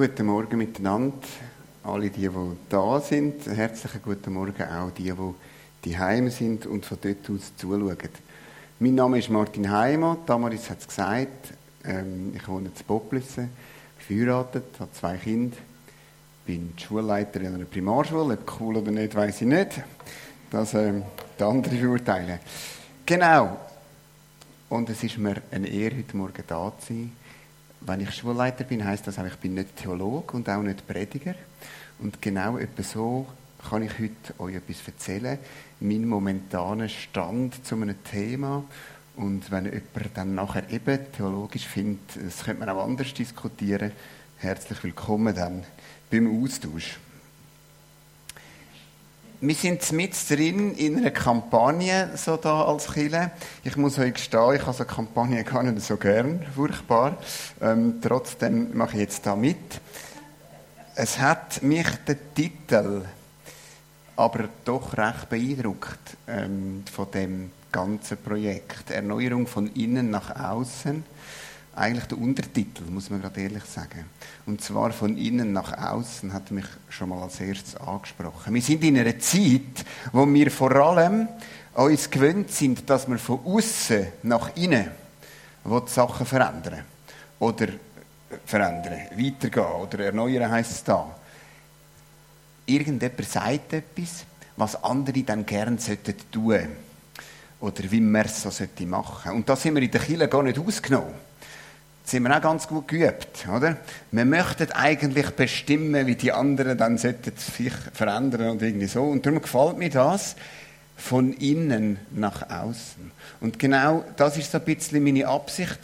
Guten Morgen miteinander, alle die, die da sind. Herzlichen guten Morgen auch die, die die Heim sind und von dort aus zuschauen. Mein Name ist Martin Heimer, Damaris hat es gesagt. Ähm, ich wohne in Poplissen, verheiratet, habe zwei Kinder, bin Schulleiter in einer Primarschule. Ob cool oder nicht, weiß ich nicht. Das ähm, die anderen beurteilen. Genau. Und es ist mir eine Ehre, heute Morgen da zu sein wenn ich Schulleiter bin, heißt das auch, ich bin nicht Theologe und auch nicht Prediger. Und genau etwa so kann ich heute euch etwas erzählen, meinen momentanen Stand zu einem Thema. Und wenn jemand dann nachher eben theologisch findet, das könnte man auch anders diskutieren, herzlich willkommen dann beim Austausch. Wir sind mit drin in einer Kampagne, so da als Chile. Ich muss euch gestehen, ich habe so Kampagne gar nicht so gern, furchtbar. Ähm, trotzdem mache ich jetzt da mit. Es hat mich der Titel aber doch recht beeindruckt ähm, von dem ganzen Projekt. Erneuerung von innen nach außen eigentlich der Untertitel, muss man gerade ehrlich sagen. Und zwar von innen nach außen hat mich schon mal als erstes angesprochen. Wir sind in einer Zeit, wo wir vor allem uns gewöhnt sind, dass wir von außen nach innen die Sachen verändern. Oder verändern, weitergehen oder erneuern heisst es da. Irgendjemand sagt etwas, was andere dann gern tun sollten. Oder wie man es so machen sollte. Und da sind wir in der Kirche gar nicht ausgenommen sind wir auch ganz gut geübt, oder? Wir möchten eigentlich bestimmen, wie die anderen dann sich verändern und irgendwie so. Und darum gefällt mir das von innen nach außen. Und genau das ist so ein bisschen meine Absicht,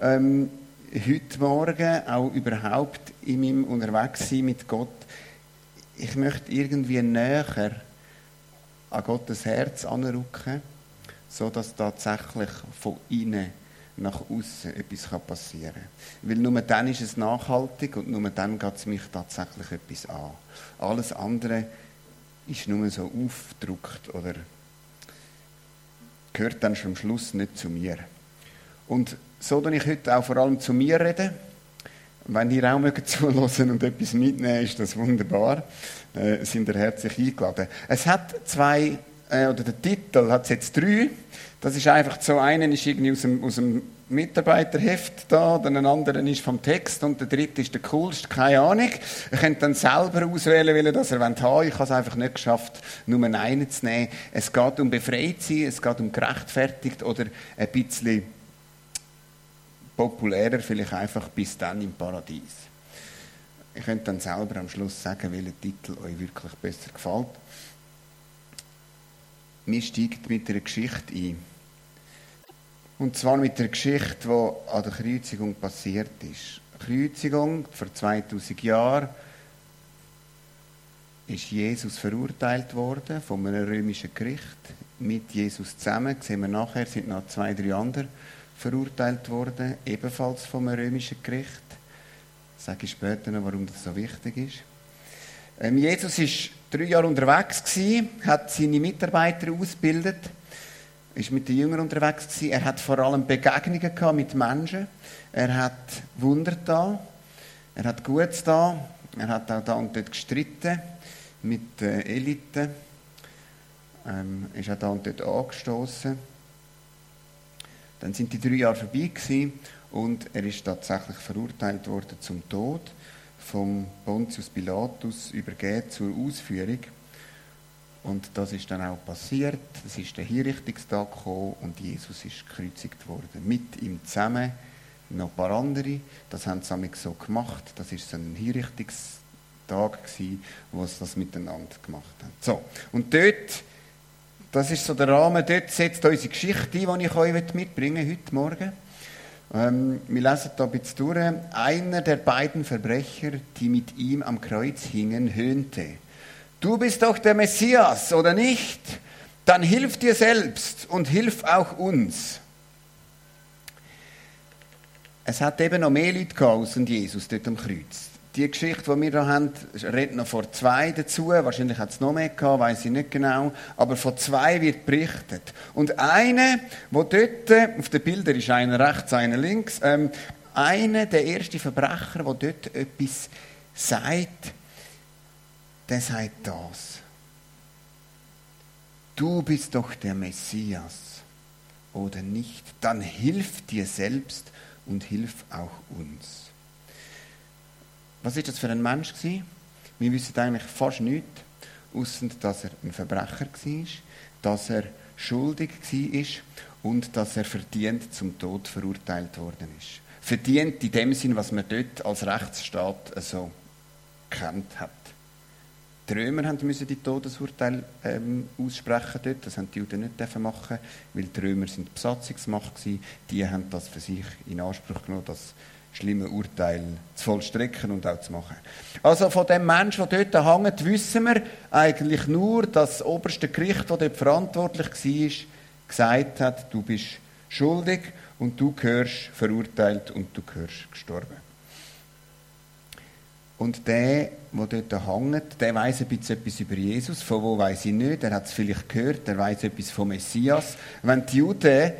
ähm, heute Morgen auch überhaupt in meinem Unterwegssein mit Gott. Ich möchte irgendwie näher an Gottes Herz anrücken, so dass tatsächlich von innen nach außen etwas passieren kann. Weil nur dann ist es nachhaltig und nur dann geht es mich tatsächlich etwas an. Alles andere ist nur so aufgedruckt oder gehört dann schon am Schluss nicht zu mir. Und so dass ich heute auch vor allem zu mir reden. Wenn ihr auch mögt zuhören und etwas mitnehmen, ist das wunderbar. Äh, sind ihr herzlich eingeladen. Es hat zwei, äh, oder der Titel hat jetzt drei. Das ist einfach so, einen ist irgendwie aus dem, aus dem Mitarbeiterheft da, dann ein anderer ist vom Text und der dritte ist der coolste, keine Ahnung. Ihr könnt dann selber auswählen, wie ihr das ihr wollt haben. Ich habe es einfach nicht geschafft, nur einen zu nehmen. Es geht um befreit sein, es geht um gerechtfertigt oder ein bisschen populärer, vielleicht einfach bis dann im Paradies. Ihr könnt dann selber am Schluss sagen, welcher Titel euch wirklich besser gefällt. Mir steigt mit einer Geschichte ein. Und zwar mit der Geschichte, die an der Kreuzigung passiert ist. Kreuzigung vor 2000 Jahren ist Jesus verurteilt worden von einem römischen Gericht. Mit Jesus zusammen, sehen wir nachher, sind noch zwei, drei andere verurteilt worden, ebenfalls vom römischen Gericht. Ich sage ich später noch, warum das so wichtig ist. Ähm, Jesus ist drei Jahre unterwegs gewesen, hat seine Mitarbeiter ausgebildet, ist mit den Jüngern unterwegs gewesen. Er hat vor allem Begegnungen gehabt mit Menschen. Er hat Wunder da. Er hat Gutes da. Er hat auch da und dort gestritten mit den Eliten. Ähm, ist auch da und dort angestoßen. Dann sind die drei Jahre vorbei gewesen und er ist tatsächlich verurteilt worden zum Tod vom Pontius Pilatus übergeben zur Ausführung. Und das ist dann auch passiert. Es ist der Hinrichtungstag gekommen und Jesus ist gekreuzigt worden. Mit ihm zusammen noch ein paar andere. Das haben sie so gemacht. Das ist so ein Hinrichtungstag gewesen, wo sie das miteinander gemacht haben. So. Und dort, das ist so der Rahmen, dort setzt unsere Geschichte ein, die ich euch mitbringen möchte, heute Morgen. Ähm, wir lesen da ein bisschen durch. Einer der beiden Verbrecher, die mit ihm am Kreuz hingen, höhnte. Du bist doch der Messias, oder nicht? Dann hilf dir selbst und hilf auch uns. Es hat eben noch mehr Leute gehabt Jesus dort am Kreuz die Geschichte, die wir hier haben, redet noch vor zwei dazu. Wahrscheinlich hat es noch mehr gehabt, weiß ich nicht genau. Aber von zwei wird berichtet. Und eine, wo dort, auf den Bildern ist einer rechts, einer links, ähm, einer, der erste Verbrecher, der dort etwas sagt, der sagt das. Du bist doch der Messias oder nicht, dann hilf dir selbst und hilf auch uns. Was ist das für ein Mensch? Wir wissen eigentlich fast nichts, außer dass er ein Verbrecher war, dass er schuldig war und dass er verdient zum Tod verurteilt worden ist. Verdient in dem Sinn, was man dort als Rechtsstaat so kennt hat. Die Römer müssen die Todesurteile ähm, aussprechen dort. Das haben die Juden nicht machen, weil die Römer sind Besatzungsmacht waren. Die haben das für sich in Anspruch genommen, das schlimme Urteil zu vollstrecken und auch zu machen. Also von dem Menschen, der dort hängt, wissen wir eigentlich nur, dass das oberste Gericht, das dort verantwortlich war, gesagt hat, du bist schuldig und du gehörst verurteilt und du gehörst gestorben. Und der, der dort hängt, der weiß ein bisschen etwas über Jesus. Von wo weiß ich nicht. Er hat es vielleicht gehört. Er weiß etwas vom Messias. Wenn die Juden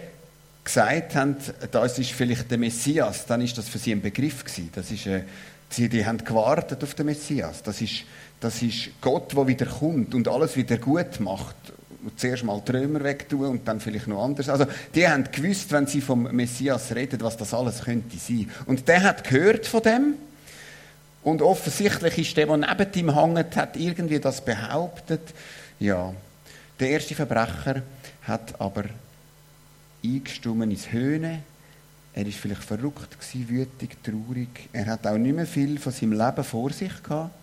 gesagt haben, das ist vielleicht der Messias, dann ist das für sie ein Begriff gewesen. Das ist, äh, sie die haben gewartet auf den Messias. Das ist, das ist Gott, der wieder kommt und alles wieder gut macht. Zuerst mal Trömer wegtun und dann vielleicht noch anders. Also, die haben gewusst, wenn sie vom Messias reden, was das alles könnte sein. Und der hat gehört von dem. Und offensichtlich ist der, der neben ihm hängt, hat irgendwie das behauptet. Ja, der erste Verbrecher hat aber eingestummen ins Höhne. Er ist vielleicht verrückt gewesen, wütig, traurig. Er hat auch nicht mehr viel von seinem Leben vor sich gehabt.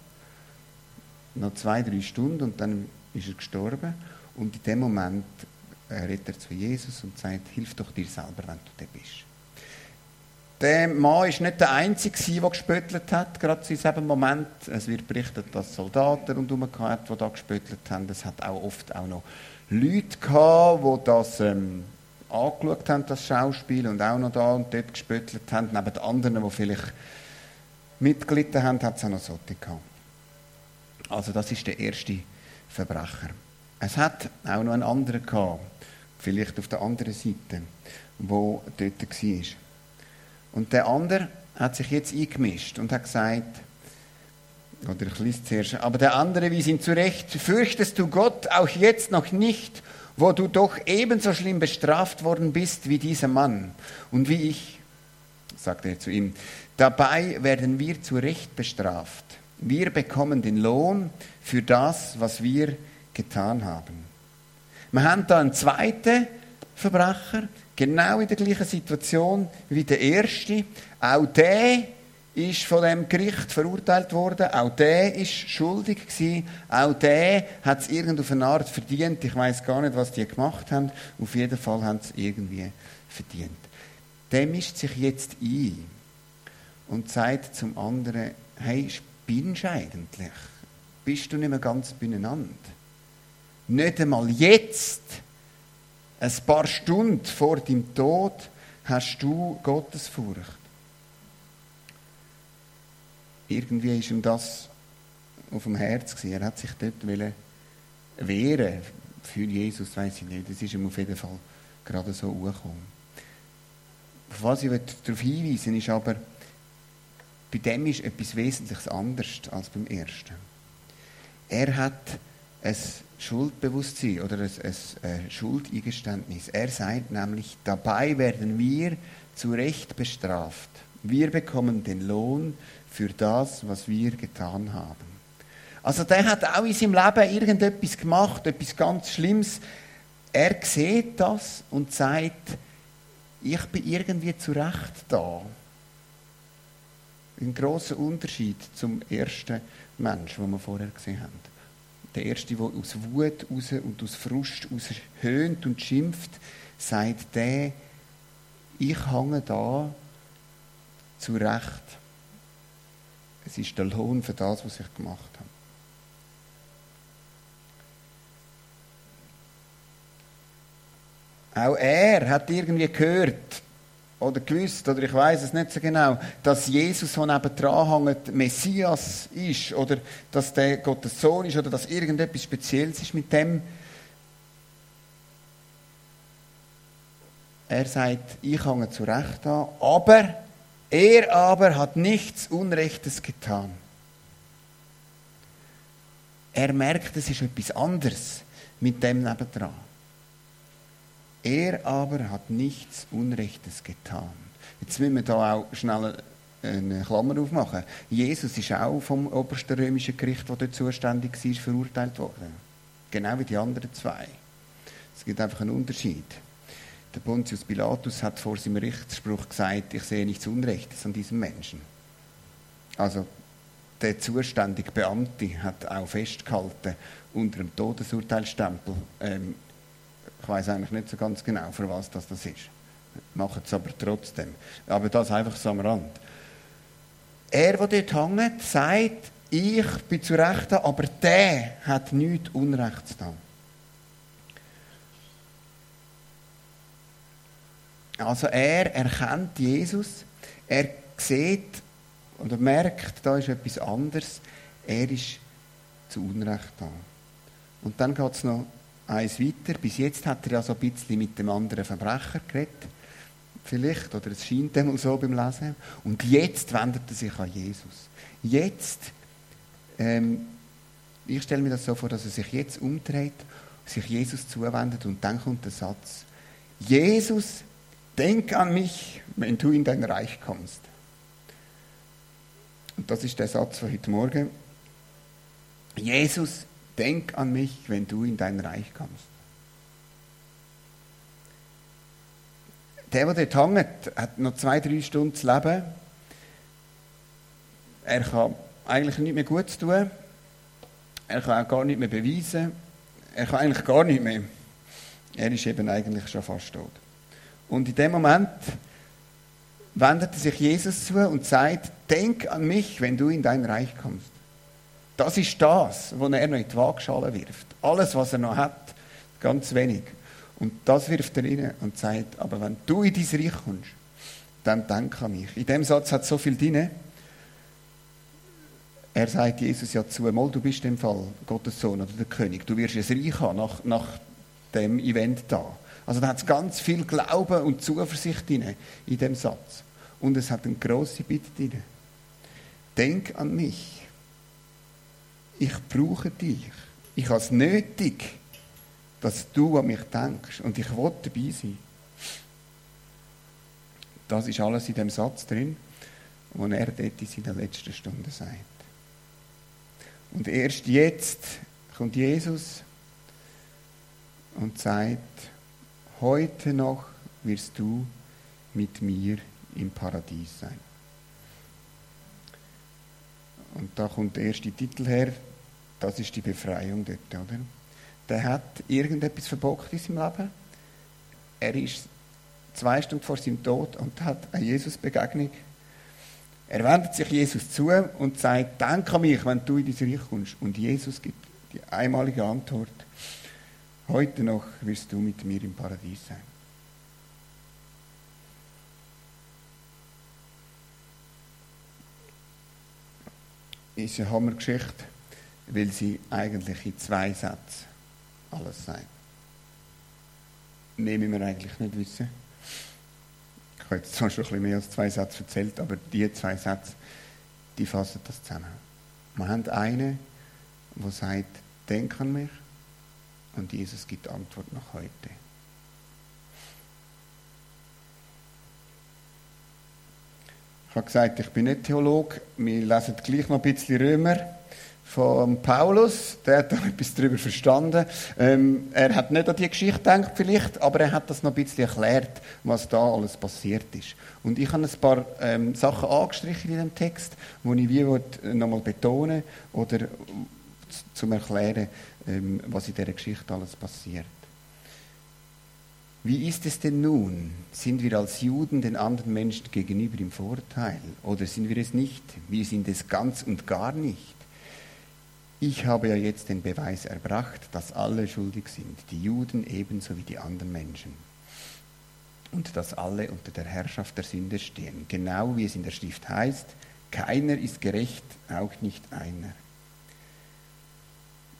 Noch zwei, drei Stunden und dann ist er gestorben. Und in dem Moment redet er zu Jesus und sagt, hilf doch dir selber, wenn du da bist. Der Mann war nicht der Einzige, der gespöttelt hat, gerade in diesem Moment. Es wird berichtet, dass Soldaten rundherum hatten, die da gespöttelt haben. Es hat auch oft auch noch Leute gehabt, die das ähm, angeschaut haben, das Schauspiel, und auch noch da und dort gespöttelt haben. Neben den anderen, die vielleicht mitgelitten haben, hat es auch noch solche gehabt. Also das ist der erste Verbrecher. Es hat auch noch einen anderen gehabt, vielleicht auf der anderen Seite, wo dort war. Und der andere hat sich jetzt eingemischt und hat gesagt, oder ich lese zuerst, aber der andere wies ihn zurecht, fürchtest du Gott auch jetzt noch nicht, wo du doch ebenso schlimm bestraft worden bist wie dieser Mann und wie ich, sagte er zu ihm. Dabei werden wir zu Recht bestraft. Wir bekommen den Lohn für das, was wir getan haben. Wir haben da einen zweiten Verbrecher, genau in der gleichen Situation wie der erste. Auch der ist von dem Gericht verurteilt worden. Auch der ist schuldig gewesen. Auch der hat es irgendeine Art verdient. Ich weiß gar nicht, was die gemacht haben. Auf jeden Fall haben sie es irgendwie verdient. Der mischt sich jetzt ein und sagt zum anderen, hey, spinnst du eigentlich? Bist du nicht mehr ganz beieinander? Nicht einmal jetzt, ein paar Stunden vor deinem Tod, hast du Gottesfurcht irgendwie ist ihm das auf dem Herz gewesen. Er hat sich dort wehren für Jesus, weiß ich nicht. Das ist ihm auf jeden Fall gerade so angekommen. Was ich darauf hinweisen ist aber, bei dem ist etwas Wesentliches anders als beim ersten. Er hat ein Schuldbewusstsein oder ein, ein Schuldeingeständnis. Er sagt nämlich, dabei werden wir zu Recht bestraft. Wir bekommen den Lohn für das, was wir getan haben. Also der hat auch in seinem Leben irgendetwas gemacht, etwas ganz Schlimmes. Er sieht das und sagt, ich bin irgendwie zu Recht da. Ein großer Unterschied zum ersten Mensch, den wir vorher gesehen haben. Der erste, der aus Wut raus und aus Frust raus höhnt und schimpft, sagt der, ich hange da zu Recht. Es ist der Lohn für das, was ich gemacht habe. Auch er hat irgendwie gehört oder gewusst, oder ich weiß es nicht so genau, dass Jesus, der nebendran hängt, Messias ist oder dass der Gottes Sohn ist oder dass irgendetwas Spezielles ist mit dem. Er sagt, ich hänge zu Recht an, aber er aber hat nichts Unrechtes getan. Er merkt, es ist etwas anderes mit dem nebendran. Er aber hat nichts Unrechtes getan. Jetzt müssen wir da auch schnell eine Klammer aufmachen. Jesus ist auch vom obersten römischen Gericht, das dort zuständig war, verurteilt worden. Genau wie die anderen zwei. Es gibt einfach einen Unterschied. Der Pontius Pilatus hat vor seinem Rechtsspruch gesagt, ich sehe nichts Unrechtes an diesem Menschen. Also der zuständige Beamte hat auch festgehalten unter dem Todesurteilstempel. Ähm, ich weiß eigentlich nicht so ganz genau, für was das, das ist. Machen es aber trotzdem. Aber das einfach so am Rand. Er, der dort hängt, sagt, ich bin zu Rechten, aber der hat nichts Unrechts getan. Also er erkennt Jesus, er sieht und er merkt, da ist etwas anderes. Er ist zu Unrecht da. Und dann geht es noch eins weiter. Bis jetzt hat er ja so ein bisschen mit dem anderen Verbrecher geredet. Vielleicht, oder es scheint dem so beim Lesen. Und jetzt wendet er sich an Jesus. Jetzt, ähm, ich stelle mir das so vor, dass er sich jetzt umdreht, sich Jesus zuwendet und dann kommt der Satz, Jesus, denk an mich, wenn du in dein Reich kommst. Und das ist der Satz von heute Morgen. Jesus, denk an mich, wenn du in dein Reich kommst. Der, der dort hängt, hat noch zwei, drei Stunden zu leben. Er kann eigentlich nicht mehr gut tun. Er kann auch gar nicht mehr beweisen. Er kann eigentlich gar nicht mehr. Er ist eben eigentlich schon fast tot. Und in dem Moment wendet sich Jesus zu und sagt, denk an mich, wenn du in dein Reich kommst. Das ist das, was er noch in die Waagschale wirft. Alles, was er noch hat, ganz wenig. Und das wirft er rein und sagt, aber wenn du in dein Reich kommst, dann denk an mich. In dem Satz hat so viel drin. Er sagt Jesus ja zu, mal, du bist im Fall Gottes Sohn oder der König. Du wirst ein Reich haben nach, nach dem Event da. Also da hat es ganz viel Glauben und Zuversicht drin, in dem Satz. Und es hat eine grosse Bitte drin. Denk an mich. Ich brauche dich. Ich habe es nötig, dass du an mich denkst. Und ich will dabei sein. Das ist alles in dem Satz drin, wo er dort in seiner letzten Stunde sagt. Und erst jetzt kommt Jesus und sagt, heute noch wirst du mit mir im Paradies sein. Und da kommt der erste Titel her, das ist die Befreiung dort, oder? Der hat irgendetwas verbockt in seinem Leben. Er ist zwei Stunden vor seinem Tod und hat eine Jesus-Begegnung. Er wendet sich Jesus zu und sagt, denk an mich, wenn du in dein Reich kommst. Und Jesus gibt die einmalige Antwort, heute noch wirst du mit mir im Paradies sein. ist eine Hammergeschichte, weil sie eigentlich in zwei Sätzen alles sagt. Mehr müssen wir eigentlich nicht wissen. Ich habe jetzt zwar schon ein bisschen mehr als zwei Sätze erzählt, aber die zwei Sätze, die fassen das zusammen. Wir haben einen, der sagt, denk an mich, und Jesus gibt Antwort nach heute. Ich habe gesagt, ich bin nicht Theologe. Wir lesen gleich noch ein bisschen Römer von Paulus. Der hat da etwas darüber verstanden. Ähm, er hat nicht an die Geschichte gedacht vielleicht, aber er hat das noch ein bisschen erklärt, was da alles passiert ist. Und ich habe ein paar ähm, Sachen angestrichen in dem Text, die ich wie nochmal betonen oder zum Erklären, ähm, was in dieser Geschichte alles passiert. Wie ist es denn nun? Sind wir als Juden den anderen Menschen gegenüber im Vorteil oder sind wir es nicht? Wir sind es ganz und gar nicht. Ich habe ja jetzt den Beweis erbracht, dass alle schuldig sind, die Juden ebenso wie die anderen Menschen. Und dass alle unter der Herrschaft der Sünde stehen, genau wie es in der Schrift heißt, keiner ist gerecht, auch nicht einer.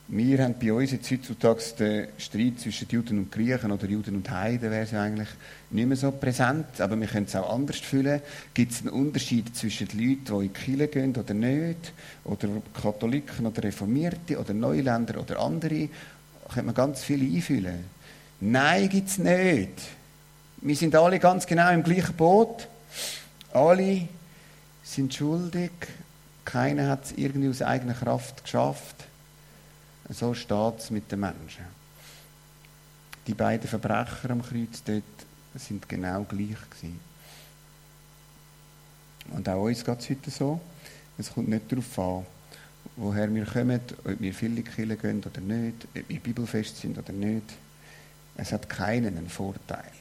Wir haben bei uns jetzt heutzutage den Streit zwischen Juden und Griechen oder Juden und Heiden wäre ja eigentlich nicht mehr so präsent, aber wir können es auch anders fühlen. Gibt es einen Unterschied zwischen den Leuten, die in die Kirche gehen oder nicht, oder Katholiken oder Reformierte oder Neuländer oder andere? Da könnte man ganz viel einfühlen. Nein, gibt es nicht. Wir sind alle ganz genau im gleichen Boot. Alle sind schuldig. Keiner hat es irgendwie aus eigener Kraft geschafft. So steht es mit den Menschen. Die beiden Verbrecher am Kreuz dort sind genau gleich gewesen. Und auch uns geht es heute so. Es kommt nicht darauf an, woher wir kommen, ob wir viele Kirchen gehen oder nicht, ob wir bibelfest sind oder nicht. Es hat keinen einen Vorteil.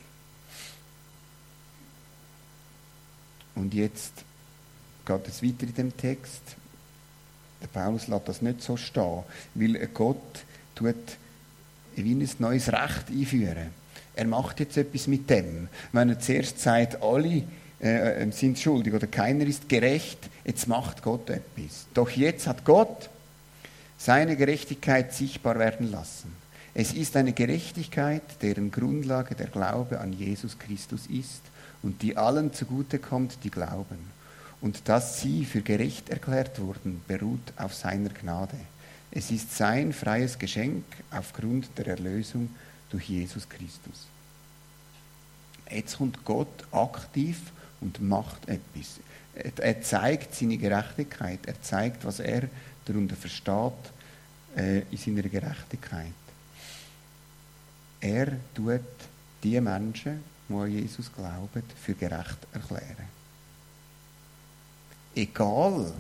Und jetzt geht es weiter in dem Text. Der Paulus lässt das nicht so stehen, weil Gott tut wie ein neues Recht einführen. Er macht jetzt etwas mit dem. Wenn er zuerst sagt, alle äh, äh, sind schuldig oder keiner ist gerecht, jetzt macht Gott etwas. Doch jetzt hat Gott seine Gerechtigkeit sichtbar werden lassen. Es ist eine Gerechtigkeit, deren Grundlage der Glaube an Jesus Christus ist und die allen zugute kommt, die glauben und dass sie für gerecht erklärt wurden, beruht auf seiner Gnade. Es ist sein freies Geschenk aufgrund der Erlösung durch Jesus Christus. Jetzt kommt Gott aktiv und macht etwas. Er zeigt seine Gerechtigkeit. Er zeigt, was er darunter versteht äh, in seiner Gerechtigkeit. Er tut die Menschen, die an Jesus glauben, für gerecht erklären egal,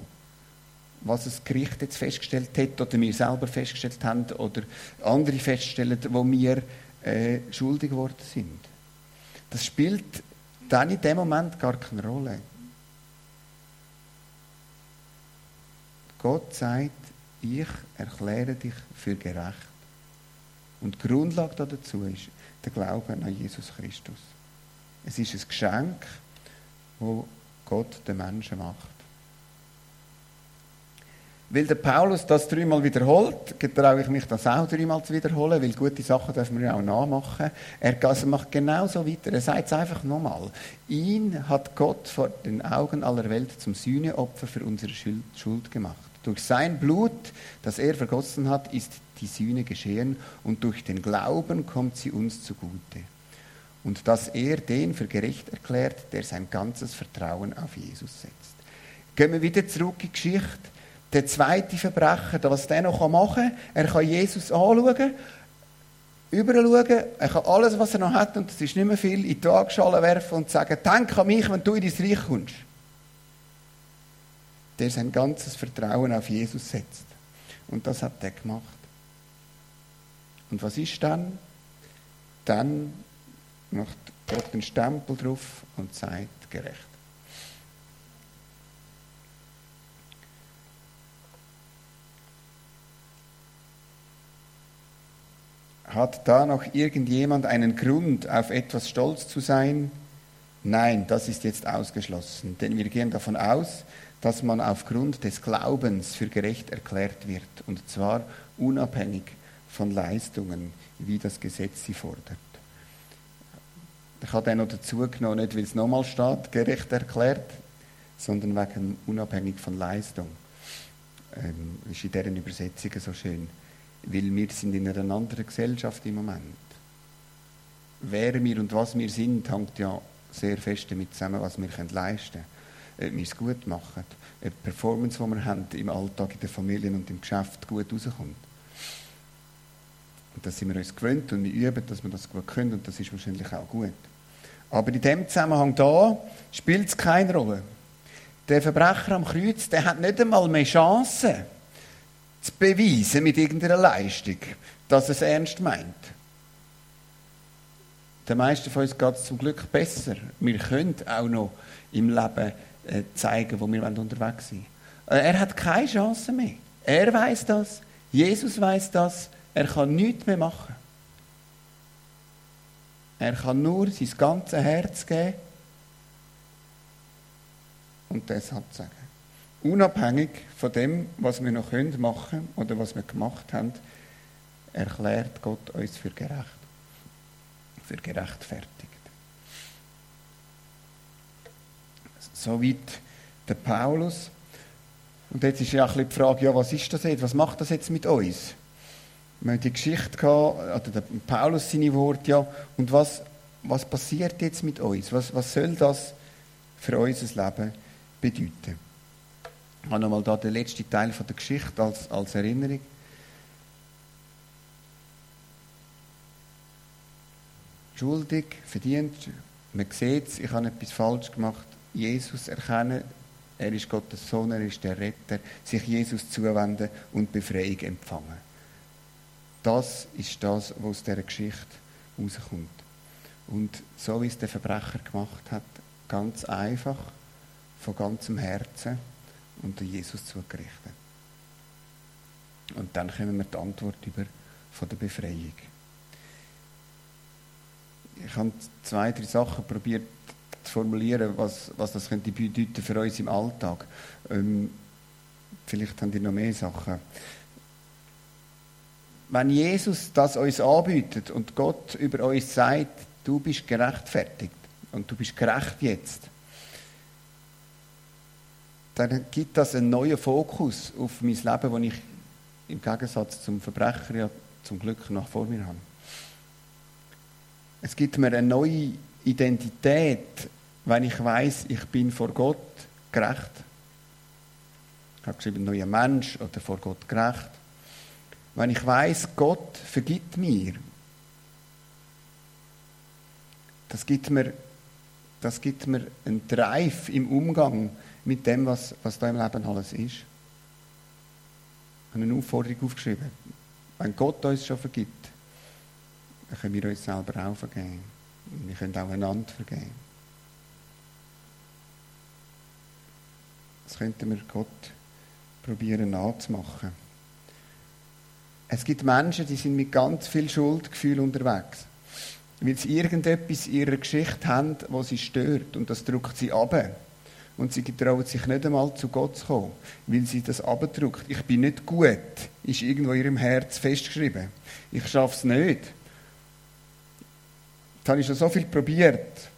was das Gericht jetzt festgestellt hat oder wir selber festgestellt haben oder andere feststellen, wo wir äh, schuldig geworden sind. Das spielt dann in dem Moment gar keine Rolle. Gott sagt, ich erkläre dich für gerecht. Und die Grundlage dazu ist der Glaube an Jesus Christus. Es ist ein Geschenk, wo Gott den Menschen macht. Weil der Paulus das dreimal wiederholt, getraue ich mich das auch dreimal zu wiederholen, weil gute Sachen dürfen wir auch nachmachen. Er macht genauso weiter. Er sagt es einfach nochmal. Ihn hat Gott vor den Augen aller Welt zum Sühneopfer für unsere Schuld gemacht. Durch sein Blut, das er vergossen hat, ist die Sühne geschehen und durch den Glauben kommt sie uns zugute. Und dass er den für gerecht erklärt, der sein ganzes Vertrauen auf Jesus setzt. Gehen wir wieder zurück in die Geschichte der zweite Verbrecher, was der noch machen kann, er kann Jesus anschauen, überschauen, er kann alles, was er noch hat, und das ist nicht mehr viel, in die Waagschale werfen und sagen, denk an mich, wenn du in dein Reich kommst. Der sein ganzes Vertrauen auf Jesus setzt. Und das hat er gemacht. Und was ist dann? Dann macht Gott einen Stempel drauf und sagt, gerecht. Hat da noch irgendjemand einen Grund, auf etwas stolz zu sein? Nein, das ist jetzt ausgeschlossen, denn wir gehen davon aus, dass man aufgrund des Glaubens für gerecht erklärt wird, und zwar unabhängig von Leistungen, wie das Gesetz sie fordert. Ich habe den noch dazu genommen, nicht weil es nochmal steht, gerecht erklärt, sondern wegen unabhängig von Leistung. Ähm, ist in deren Übersetzungen so schön weil wir sind in einer anderen Gesellschaft im Moment. Wer wir und was wir sind, hängt ja sehr fest damit zusammen, was wir leisten können. Ob wir es gut machen, ob die Performance, die wir haben im Alltag, in den Familien und im Geschäft gut rauskommt. Und das sind wir uns gewöhnt und wir üben, dass wir das gut können und das ist wahrscheinlich auch gut. Aber in dem Zusammenhang da spielt es keine Rolle. Der Verbrecher am Kreuz, der hat nicht einmal mehr Chancen zu beweisen mit irgendeiner Leistung, dass es ernst meint. Den meisten von uns geht es zum Glück besser. Wir können auch noch im Leben äh, zeigen, wo wir unterwegs sind. Äh, er hat keine Chance mehr. Er weiß das. Jesus weiß das. Er kann nichts mehr machen. Er kann nur sein ganzes Herz geben und das hat sagen. Unabhängig von dem, was wir noch machen können oder was wir gemacht haben, erklärt Gott uns für gerecht, für gerechtfertigt. Soweit der Paulus. Und jetzt ist ja bisschen die Frage, ja, was ist das jetzt? Was macht das jetzt mit uns? Wir haben die Geschichte gehabt, oder der Paulus seine Worte, ja, und was, was passiert jetzt mit uns? Was, was soll das für unser Leben bedeuten? Ich habe nochmal da den letzten Teil von der Geschichte als, als Erinnerung. Schuldig, verdient, man sieht es, ich habe etwas falsch gemacht. Jesus erkennen, er ist Gottes Sohn, er ist der Retter, sich Jesus zuwenden und Befreiung empfangen. Das ist das, was aus dieser Geschichte rauskommt. Und so wie es der Verbrecher gemacht hat, ganz einfach, von ganzem Herzen unter Jesus zugerichtet. Und dann kommen wir die Antwort über von der Befreiung. Ich habe zwei, drei Sachen probiert zu formulieren, was, was das könnte bedeuten für uns im Alltag. Ähm, vielleicht haben die noch mehr Sachen. Wenn Jesus das uns anbietet und Gott über uns sagt, du bist gerechtfertigt und du bist gerecht jetzt, dann gibt das einen neuen Fokus auf mein Leben, den ich im Gegensatz zum Verbrecher ja zum Glück noch vor mir habe. Es gibt mir eine neue Identität, wenn ich weiß, ich bin vor Gott gerecht. Ich habe geschrieben, neuer Mensch oder vor Gott gerecht. Wenn ich weiß, Gott vergibt mir, das gibt mir, das gibt mir einen Drive im Umgang mit dem, was, was da im Leben alles ist. Ich habe eine Aufforderung aufgeschrieben. Wenn Gott uns schon vergibt, dann können wir uns selber auch vergeben. Und wir können auch einander vergeben. Das könnten wir Gott probieren nachzumachen. Es gibt Menschen, die sind mit ganz viel Schuldgefühl unterwegs. Weil sie irgendetwas in ihrer Geschichte haben, was sie stört. Und das drückt sie ab. Und sie trauen sich nicht einmal zu Gott zu kommen, weil sie das abdrückt. Ich bin nicht gut, ist irgendwo in ihrem Herz festgeschrieben. Ich schaffe es nicht. Das habe ich schon so viel probiert.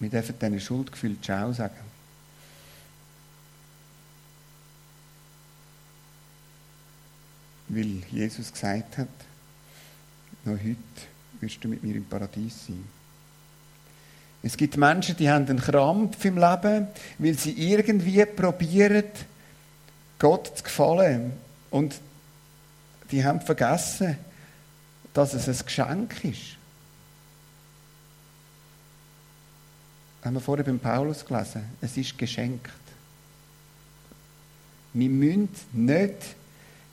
Wir dürfen diesen Schuldgefühl Ciao sagen. Weil Jesus gesagt hat, noch heute wirst du mit mir im Paradies sein. Es gibt Menschen, die haben einen Krampf im Leben, weil sie irgendwie probieren, Gott zu gefallen. Und die haben vergessen, dass es ein Geschenk ist. haben wir vorher beim Paulus gelesen. Es ist geschenkt. Wir müssen nicht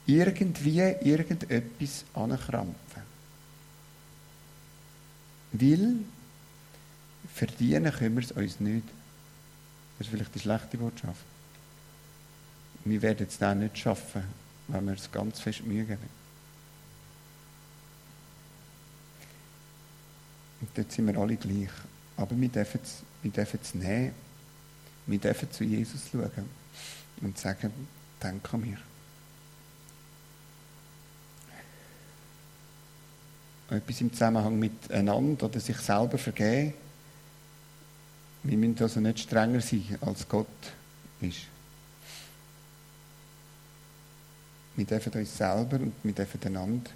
irgendwie irgendetwas ankrampfen. Weil verdienen können wir es uns nicht. Das ist vielleicht die schlechte Botschaft. Wir werden es dann nicht schaffen, wenn wir es ganz fest Mühe geben. Und dort sind wir alle gleich. Aber wir dürfen es, wir dürfen es nehmen. Wir dürfen zu Jesus schauen und sagen, danke an mich. Etwas im Zusammenhang miteinander oder sich selber vergeben. Wir müssen also nicht strenger sein, als Gott ist. Wir dürfen uns selber und wir dürfen einander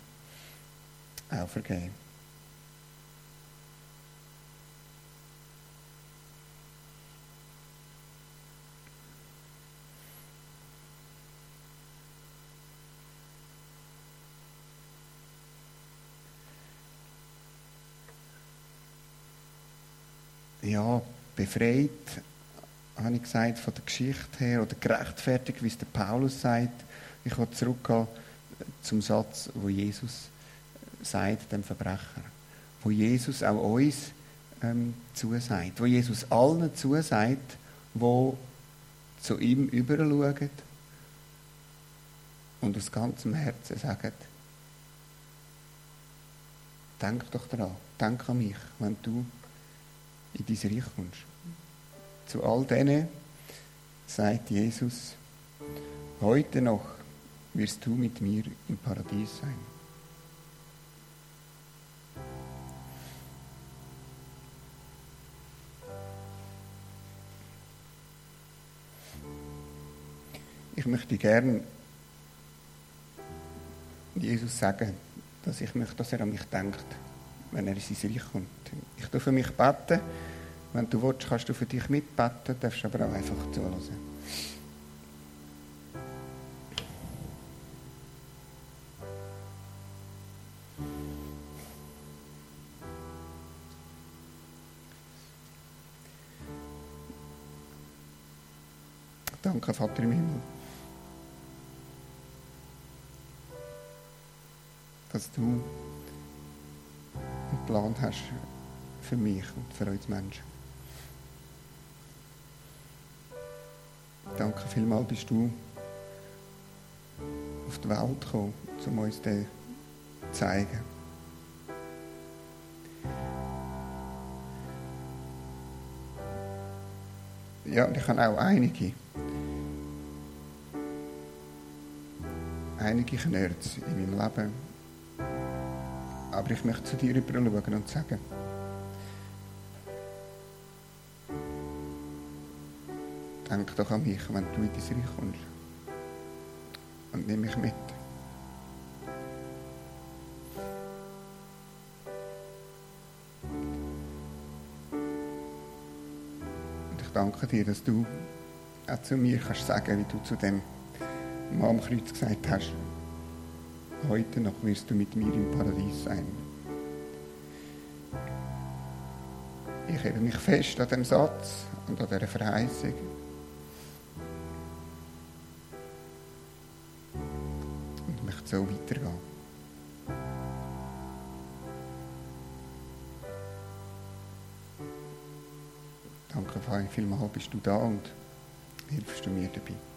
auch vergeben. ja, befreit, habe ich gesagt, von der Geschichte her, oder gerechtfertigt, wie es der Paulus sagt. Ich will zurückgehen zum Satz, wo Jesus sagt, dem Verbrecher. Wo Jesus auch uns ähm, zusagt. Wo Jesus allen zusagt, wo zu ihm überschauen und aus ganzem Herzen sagen, denk doch daran, denk an mich, wenn du in dein Reich kommst. Zu all denen sagt Jesus, heute noch wirst du mit mir im Paradies sein. Ich möchte gerne Jesus sagen, dass ich möchte, dass er an mich denkt, wenn er in sein Reich kommt. Ich darf für mich beten. Wenn du willst, kannst du für dich mitbeten, darfst aber auch einfach zuhören. Danke, Vater im Himmel. Dass du Plan hast für mich und für uns Menschen. Danke vielmals, bist du auf die Welt gekommen, um uns das zu zeigen. Ja, ich habe auch einige einige Knirps in meinem Leben. Aber ich möchte zu dir rüber schauen und sagen, denk doch an mich, wenn du in dein Reich kommst. Und nimm mich mit. Und ich danke dir, dass du auch zu mir kannst sagen, wie du zu dem Mann am Kreuz gesagt hast, heute noch wirst du mit mir im Paradies sein. Ich hebe mich fest an dem Satz und an dieser Verheißung. Und möchte so weitergehen. Danke, Vater, vielmals bist du da und hilfst du mir dabei.